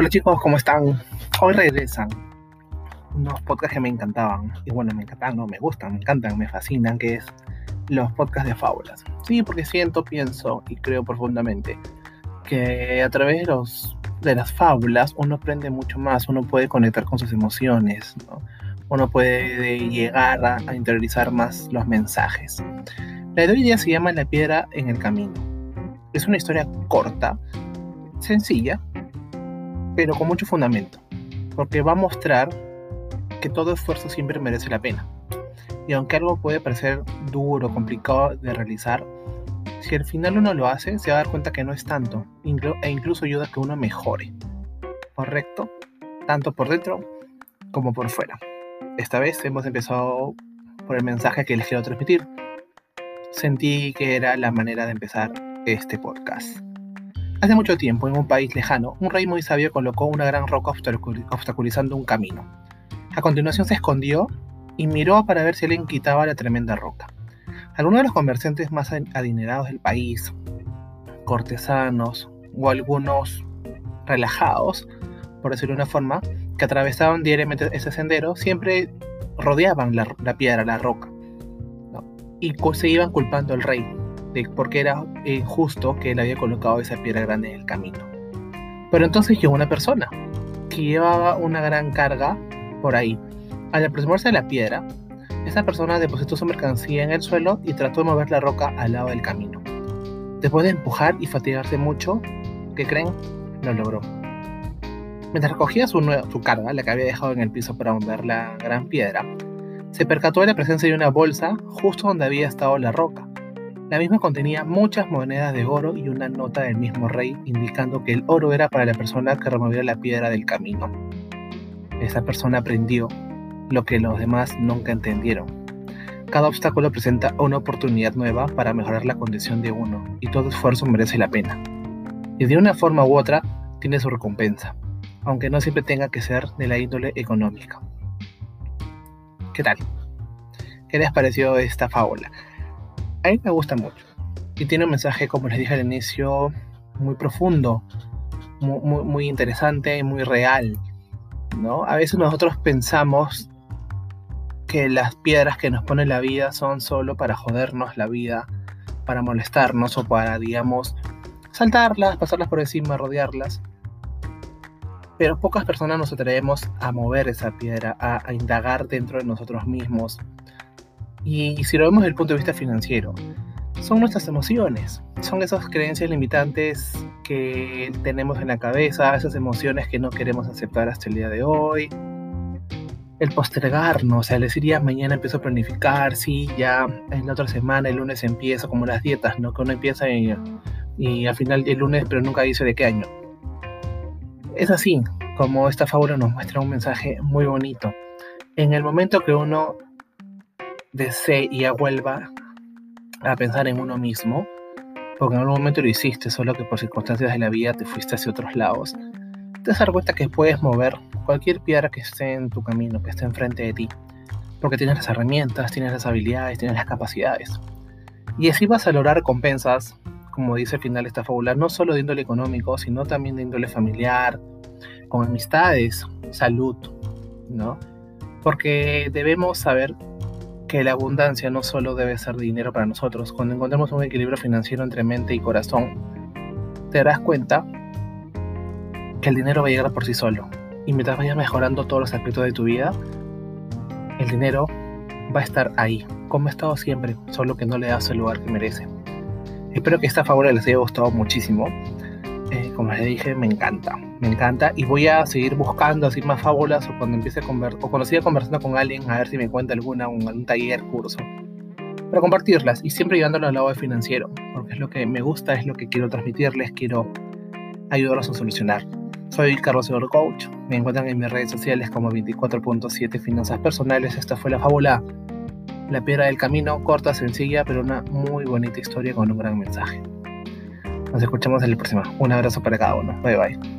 Hola chicos, ¿cómo están? Hoy regresan unos podcasts que me encantaban. Y bueno, me encantan, no, me gustan, me encantan, me fascinan, que es los podcasts de fábulas. Sí, porque siento, pienso y creo profundamente que a través de, las fábulas uno aprende mucho más, uno puede conectar con sus emociones, uno puede llegar a, interiorizar más los mensajes. La de se llama La piedra en el camino. Es una historia corta, sencilla, pero con mucho fundamento, porque va a mostrar que todo esfuerzo siempre merece la pena. Y aunque algo puede parecer duro, complicado de realizar, si al final uno lo hace, se va a dar cuenta que no es tanto, e incluso ayuda a que uno mejore. ¿Correcto? Tanto por dentro como por fuera. Esta vez hemos empezado por el mensaje que les quiero transmitir. Sentí que era la manera de empezar este podcast. Hace mucho tiempo, en un país lejano, un rey muy sabio colocó una gran roca obstaculizando un camino. A continuación se escondió y miró para ver si alguien quitaba la tremenda roca. Algunos de los comerciantes más adinerados del país, cortesanos o algunos relajados, por decirlo de una forma, que atravesaban diariamente ese sendero, siempre rodeaban la, piedra, la roca, y se iban culpando al rey, porque era injusto que él había colocado esa piedra grande en el camino. Pero entonces llegó una persona que llevaba una gran carga por ahí. Al aproximarse a la piedra, esa persona depositó su mercancía en el suelo y trató de mover la roca al lado del camino. Después de empujar y fatigarse mucho, ¿qué creen? Lo logró. Mientras recogía su, su carga, la que había dejado en el piso para mover la gran piedra, se percató de la presencia de una bolsa justo donde había estado la roca. La misma contenía muchas monedas de oro y una nota del mismo rey indicando que el oro era para la persona que removiera la piedra del camino. Esa persona aprendió lo que los demás nunca entendieron. Cada obstáculo presenta una oportunidad nueva para mejorar la condición de uno y todo esfuerzo merece la pena. Y de una forma u otra tiene su recompensa, aunque no siempre tenga que ser de la índole económica. ¿Qué tal? ¿Qué les pareció esta fábula? A mí me gusta mucho. Y tiene un mensaje, como les dije al inicio, muy profundo, muy, muy, interesante y muy real. ¿no? A veces nosotros pensamos que las piedras que nos pone la vida son solo para jodernos la vida, para molestarnos o para, digamos, saltarlas, pasarlas por encima, rodearlas. Pero pocas personas nos atrevemos a mover esa piedra, a, a indagar dentro de nosotros mismos, y si lo vemos desde el punto de vista financiero, son nuestras emociones, son esas creencias limitantes que tenemos en la cabeza, esas emociones que no queremos aceptar hasta el día de hoy. El postergarnos, o sea, decir ya mañana empiezo a planificar, sí, ya en la otra semana, el lunes empiezo, como las dietas, ¿no? Que uno empieza y, y al final el lunes, pero nunca dice de qué año. Es así, como esta fábula nos muestra un mensaje muy bonito. En el momento que uno desee y vuelva a pensar en uno mismo, porque en algún momento lo hiciste, solo que por circunstancias de la vida te fuiste hacia otros lados, te das cuenta que puedes mover cualquier piedra que esté en tu camino, que esté enfrente de ti, porque tienes las herramientas, tienes las habilidades, tienes las capacidades. Y así vas a lograr recompensas, como dice al final esta fábula, no solo de índole económico, sino también de índole familiar, con amistades, salud, ¿no? Porque debemos saber que la abundancia no solo debe ser dinero para nosotros. Cuando encontremos un equilibrio financiero entre mente y corazón, te darás cuenta que el dinero va a llegar por sí solo. Y mientras vayas mejorando todos los aspectos de tu vida, el dinero va a estar ahí, como ha estado siempre, solo que no le das el lugar que merece. Espero que esta fábula les haya gustado muchísimo. Eh, como les dije, me encanta me encanta y voy a seguir buscando así más fábulas o cuando empiece a conversar o cuando siga conversando con alguien a ver si me cuenta alguna, un, algún taller, curso, para compartirlas y siempre llevándolo al lado financiero, porque es lo que me gusta, es lo que quiero transmitirles, quiero ayudarlos a solucionar. Soy Carlos Eduardo Coach, me encuentran en mis redes sociales como 24.7 Finanzas Personales, esta fue la fábula La Piedra del Camino, corta, sencilla, pero una muy bonita historia con un gran mensaje. Nos escuchamos en el próximo. Un abrazo para cada uno. Bye bye.